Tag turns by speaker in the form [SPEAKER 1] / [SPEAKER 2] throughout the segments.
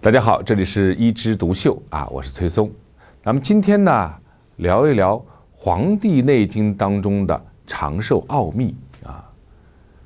[SPEAKER 1] 大家好，这里是一枝独秀啊，我是崔松。咱们今天呢聊一聊《黄帝内经》当中的长寿奥秘啊，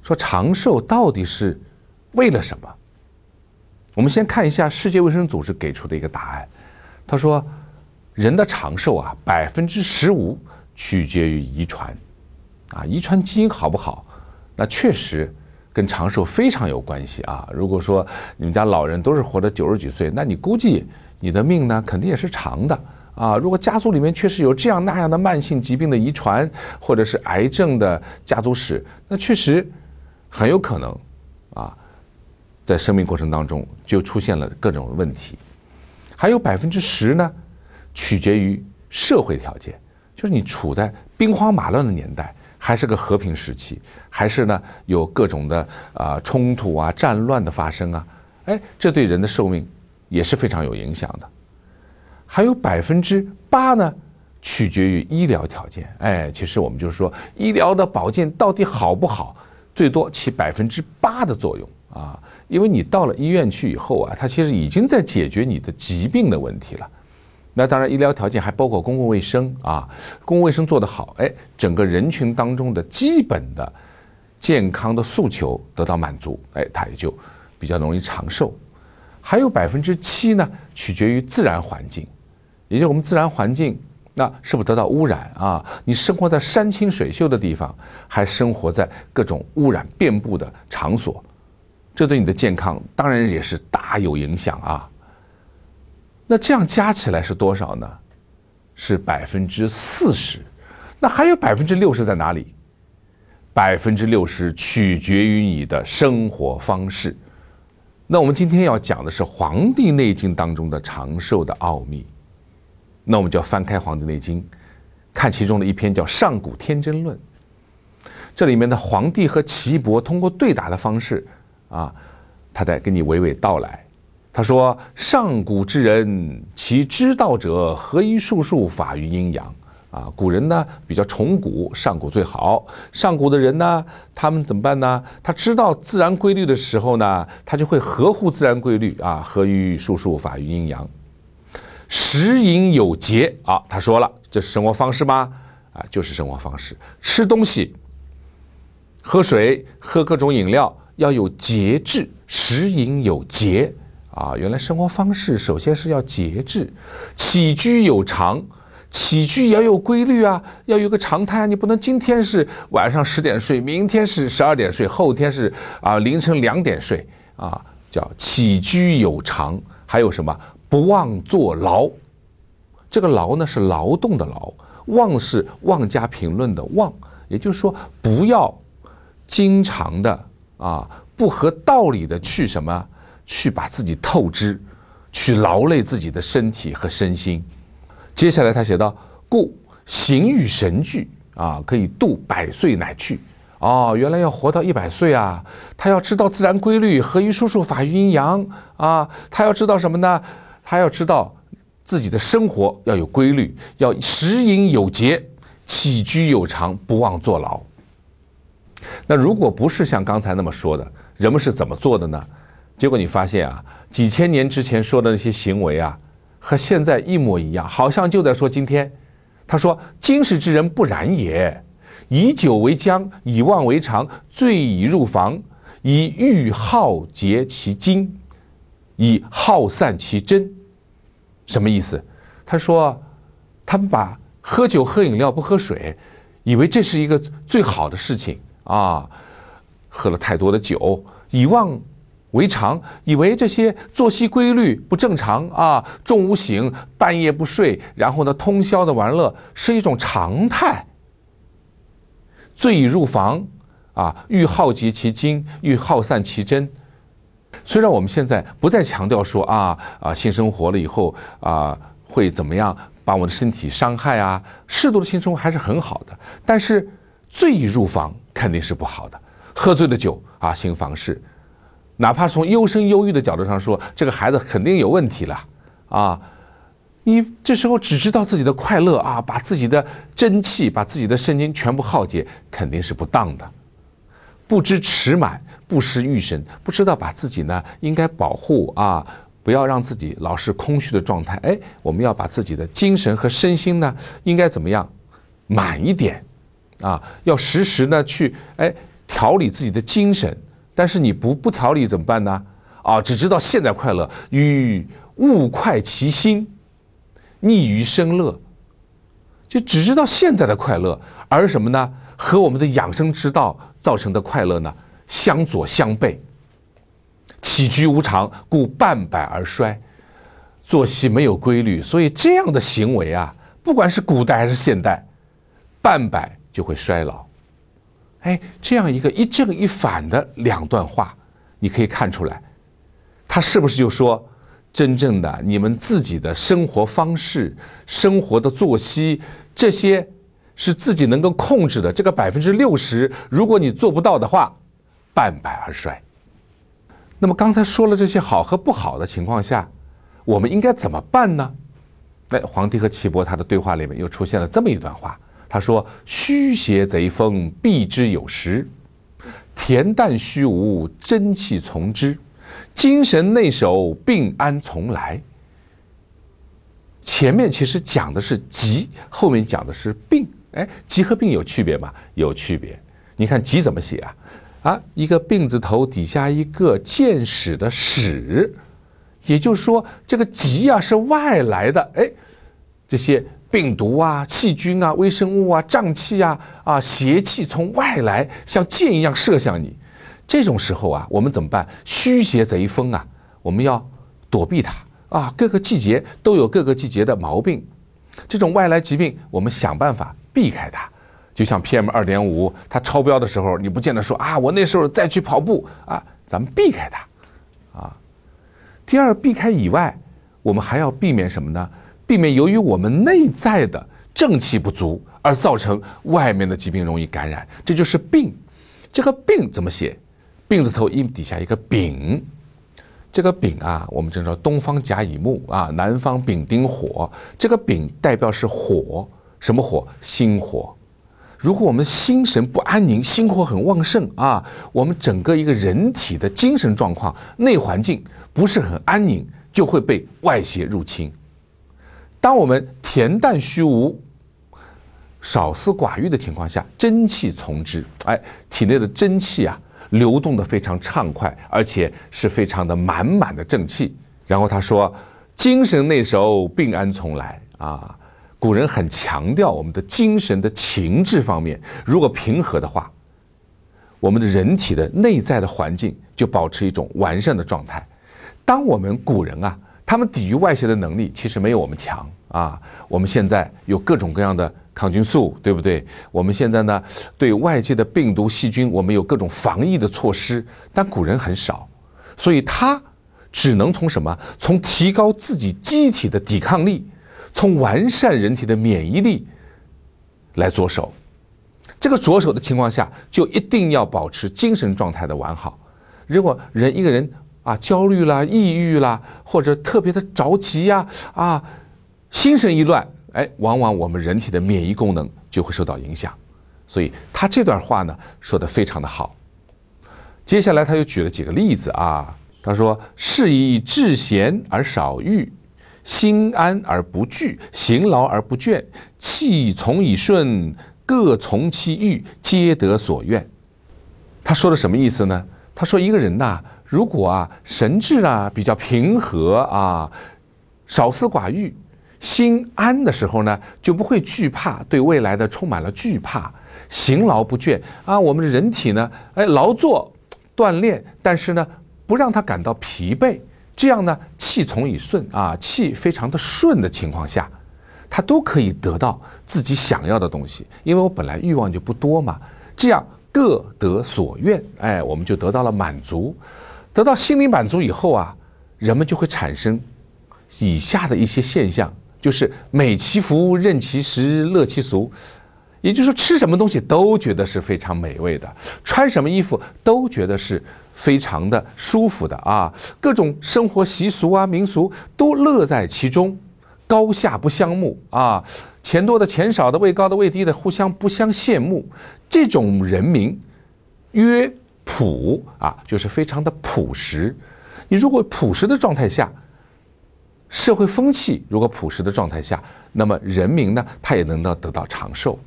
[SPEAKER 1] 说长寿到底是为了什么？我们先看一下世界卫生组织给出的一个答案，他说人的长寿啊，百分之十五取决于遗传啊，遗传基因好不好？那确实。跟长寿非常有关系啊！如果说你们家老人都是活着九十几岁，那你估计你的命呢肯定也是长的啊！如果家族里面确实有这样那样的慢性疾病的遗传，或者是癌症的家族史，那确实很有可能啊，在生命过程当中就出现了各种问题。还有百分之十呢，取决于社会条件，就是你处在兵荒马乱的年代。还是个和平时期，还是呢有各种的啊冲突啊战乱的发生啊，哎，这对人的寿命也是非常有影响的。还有百分之八呢，取决于医疗条件。哎，其实我们就是说，医疗的保健到底好不好，最多起百分之八的作用啊，因为你到了医院去以后啊，它其实已经在解决你的疾病的问题了。那当然，医疗条件还包括公共卫生啊，公共卫生做得好，哎，整个人群当中的基本的健康的诉求得到满足，哎，它也就比较容易长寿。还有百分之七呢，取决于自然环境，也就是我们自然环境，那是不是得到污染啊？你生活在山清水秀的地方，还生活在各种污染遍布的场所，这对你的健康当然也是大有影响啊。那这样加起来是多少呢？是百分之四十。那还有百分之六十在哪里？百分之六十取决于你的生活方式。那我们今天要讲的是《黄帝内经》当中的长寿的奥秘。那我们就要翻开《黄帝内经》，看其中的一篇叫《上古天真论》。这里面的黄帝和岐伯通过对答的方式啊，他在跟你娓娓道来。他说：“上古之人，其知道者何以术数法于阴阳？啊，古人呢比较崇古，上古最好。上古的人呢，他们怎么办呢？他知道自然规律的时候呢，他就会合乎自然规律啊，合于术数法于阴阳。食饮有节啊，他说了，这是生活方式吗？啊，就是生活方式。吃东西、喝水、喝各种饮料要有节制，食饮有节。”啊，原来生活方式首先是要节制，起居有常，起居也要有规律啊，要有个常态啊。你不能今天是晚上十点睡，明天是十二点睡，后天是啊凌晨两点睡啊，叫起居有常。还有什么？不忘坐劳，这个劳呢是劳动的劳，忘是妄加评论的忘，也就是说不要经常的啊不合道理的去什么。去把自己透支，去劳累自己的身体和身心。接下来他写道：“故形与神俱啊，可以度百岁乃去。”哦，原来要活到一百岁啊！他要知道自然规律，合于术数，法于阴阳啊！他要知道什么呢？他要知道自己的生活要有规律，要食饮有节，起居有常，不忘坐牢。那如果不是像刚才那么说的，人们是怎么做的呢？结果你发现啊，几千年之前说的那些行为啊，和现在一模一样，好像就在说今天。他说：“今时之人不然也，以酒为浆，以妄为常，醉以入房，以欲耗竭其精，以耗散其真。”什么意思？他说，他们把喝酒、喝饮料不喝水，以为这是一个最好的事情啊，喝了太多的酒，以妄。为常，以为这些作息规律不正常啊，中午醒，半夜不睡，然后呢，通宵的玩乐是一种常态。醉已入房啊，欲耗竭其精，欲耗散其真。虽然我们现在不再强调说啊啊性生活了以后啊会怎么样，把我的身体伤害啊，适度的性生活还是很好的。但是醉已入房肯定是不好的，喝醉了酒啊，行房事。哪怕从优生优育的角度上说，这个孩子肯定有问题了啊！你这时候只知道自己的快乐啊，把自己的真气、把自己的肾精全部耗竭，肯定是不当的。不知持满，不失欲神，不知道把自己呢应该保护啊，不要让自己老是空虚的状态。哎，我们要把自己的精神和身心呢，应该怎么样满一点啊？要时时呢去哎调理自己的精神。但是你不不调理怎么办呢？啊，只知道现在快乐，与物快其心，溺于生乐，就只知道现在的快乐，而什么呢？和我们的养生之道造成的快乐呢，相左相悖。起居无常，故半百而衰；作息没有规律，所以这样的行为啊，不管是古代还是现代，半百就会衰老。哎，这样一个一正一反的两段话，你可以看出来，他是不是就说，真正的你们自己的生活方式、生活的作息这些是自己能够控制的。这个百分之六十，如果你做不到的话，半百而衰。那么刚才说了这些好和不好的情况下，我们应该怎么办呢？哎，皇帝和岐伯他的对话里面又出现了这么一段话。他说：“虚邪贼风，避之有时；恬淡虚无，真气从之。精神内守，病安从来。”前面其实讲的是疾，后面讲的是病。哎，疾和病有区别吗？有区别。你看疾怎么写啊？啊，一个病字头底下一个见使的使，也就是说，这个疾啊是外来的。哎，这些。病毒啊、细菌啊、微生物啊、瘴气啊、啊邪气从外来像箭一样射向你，这种时候啊，我们怎么办？虚邪贼风啊，我们要躲避它啊。各个季节都有各个季节的毛病，这种外来疾病，我们想办法避开它。就像 PM 二点五，它超标的时候，你不见得说啊，我那时候再去跑步啊，咱们避开它啊。第二，避开以外，我们还要避免什么呢？避免由于我们内在的正气不足而造成外面的疾病容易感染，这就是病。这个病怎么写？病字头一底下一个丙，这个丙啊，我们知道东方甲乙木啊，南方丙丁火，这个丙代表是火，什么火？心火。如果我们心神不安宁，心火很旺盛啊，我们整个一个人体的精神状况、内环境不是很安宁，就会被外邪入侵。当我们恬淡虚无、少思寡欲的情况下，真气从之，哎，体内的真气啊，流动的非常畅快，而且是非常的满满的正气。然后他说：“精神内守，病安从来。”啊，古人很强调我们的精神的情志方面，如果平和的话，我们的人体的内在的环境就保持一种完善的状态。当我们古人啊。他们抵御外邪的能力其实没有我们强啊！我们现在有各种各样的抗菌素，对不对？我们现在呢，对外界的病毒细菌，我们有各种防疫的措施，但古人很少，所以他只能从什么？从提高自己机体的抵抗力，从完善人体的免疫力来着手。这个着手的情况下，就一定要保持精神状态的完好。如果人一个人，啊，焦虑啦，抑郁啦，或者特别的着急呀，啊，心神一乱，哎，往往我们人体的免疫功能就会受到影响。所以他这段话呢说的非常的好。接下来他又举了几个例子啊，他说：是以志闲而少欲，心安而不惧，行劳而不倦，气从以顺，各从其欲，皆得所愿。他说的什么意思呢？他说一个人呐。如果啊神志啊比较平和啊，少思寡欲，心安的时候呢，就不会惧怕，对未来的充满了惧怕，行劳不倦啊。我们的人体呢，哎，劳作锻炼，但是呢，不让他感到疲惫，这样呢，气从以顺啊，气非常的顺的情况下，他都可以得到自己想要的东西，因为我本来欲望就不多嘛，这样各得所愿，哎，我们就得到了满足。得到心理满足以后啊，人们就会产生以下的一些现象，就是美其福，任其食，乐其俗。也就是说，吃什么东西都觉得是非常美味的，穿什么衣服都觉得是非常的舒服的啊。各种生活习俗啊、民俗都乐在其中，高下不相慕啊。钱多的、钱少的、位高的、位低的，互相不相羡慕。这种人民曰。朴啊，就是非常的朴实。你如果朴实的状态下，社会风气如果朴实的状态下，那么人民呢，他也能够得到长寿。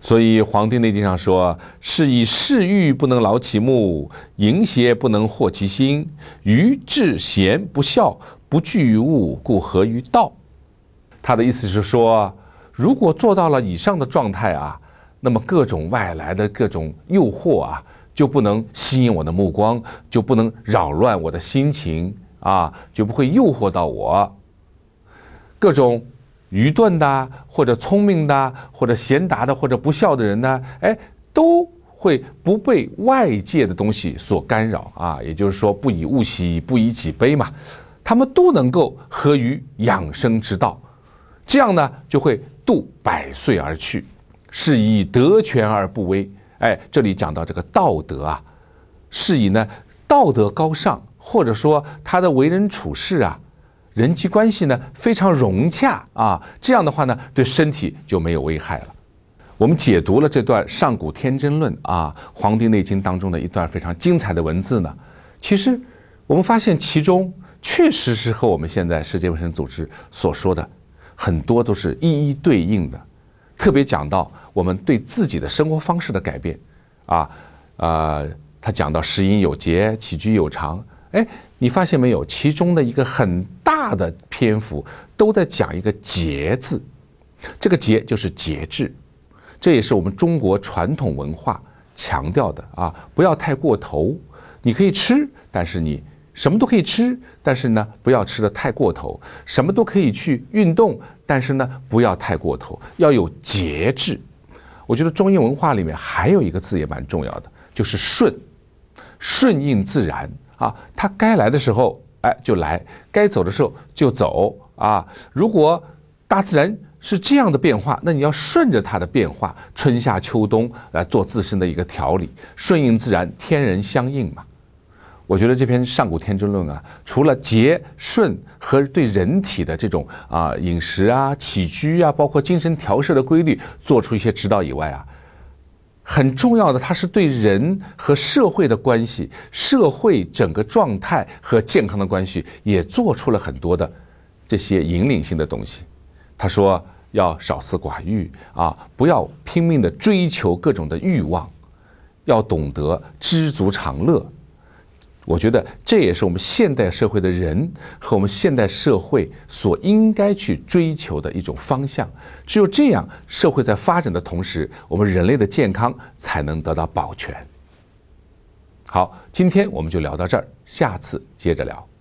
[SPEAKER 1] 所以《黄帝内经》上说：“是以嗜欲不能劳其目，淫邪不能惑其心，愚智贤不孝，不惧于物，故合于道。”他的意思是说，如果做到了以上的状态啊，那么各种外来的各种诱惑啊，就不能吸引我的目光，就不能扰乱我的心情啊，就不会诱惑到我。各种。愚钝的，或者聪明的，或者贤达的，或者不孝的人呢？哎，都会不被外界的东西所干扰啊。也就是说，不以物喜，不以己悲嘛。他们都能够合于养生之道，这样呢，就会度百岁而去，是以德全而不危。哎，这里讲到这个道德啊，是以呢道德高尚，或者说他的为人处事啊。人际关系呢非常融洽啊，这样的话呢对身体就没有危害了。我们解读了这段《上古天真论》啊，《黄帝内经》当中的一段非常精彩的文字呢，其实我们发现其中确实是和我们现在世界卫生组织所说的很多都是一一对应的。特别讲到我们对自己的生活方式的改变啊，呃，他讲到食饮有节，起居有常，哎。你发现没有？其中的一个很大的篇幅都在讲一个“节”字，这个“节”就是节制，这也是我们中国传统文化强调的啊！不要太过头。你可以吃，但是你什么都可以吃，但是呢，不要吃的太过头。什么都可以去运动，但是呢，不要太过头，要有节制。我觉得中医文化里面还有一个字也蛮重要的，就是“顺”，顺应自然。啊，它该来的时候，哎，就来；该走的时候就走。啊，如果大自然是这样的变化，那你要顺着它的变化，春夏秋冬来做自身的一个调理，顺应自然，天人相应嘛。我觉得这篇《上古天真论》啊，除了节顺和对人体的这种啊饮食啊、起居啊，包括精神调摄的规律做出一些指导以外啊。很重要的，它是对人和社会的关系、社会整个状态和健康的关系，也做出了很多的这些引领性的东西。他说要少思寡欲啊，不要拼命的追求各种的欲望，要懂得知足常乐。我觉得这也是我们现代社会的人和我们现代社会所应该去追求的一种方向。只有这样，社会在发展的同时，我们人类的健康才能得到保全。好，今天我们就聊到这儿，下次接着聊。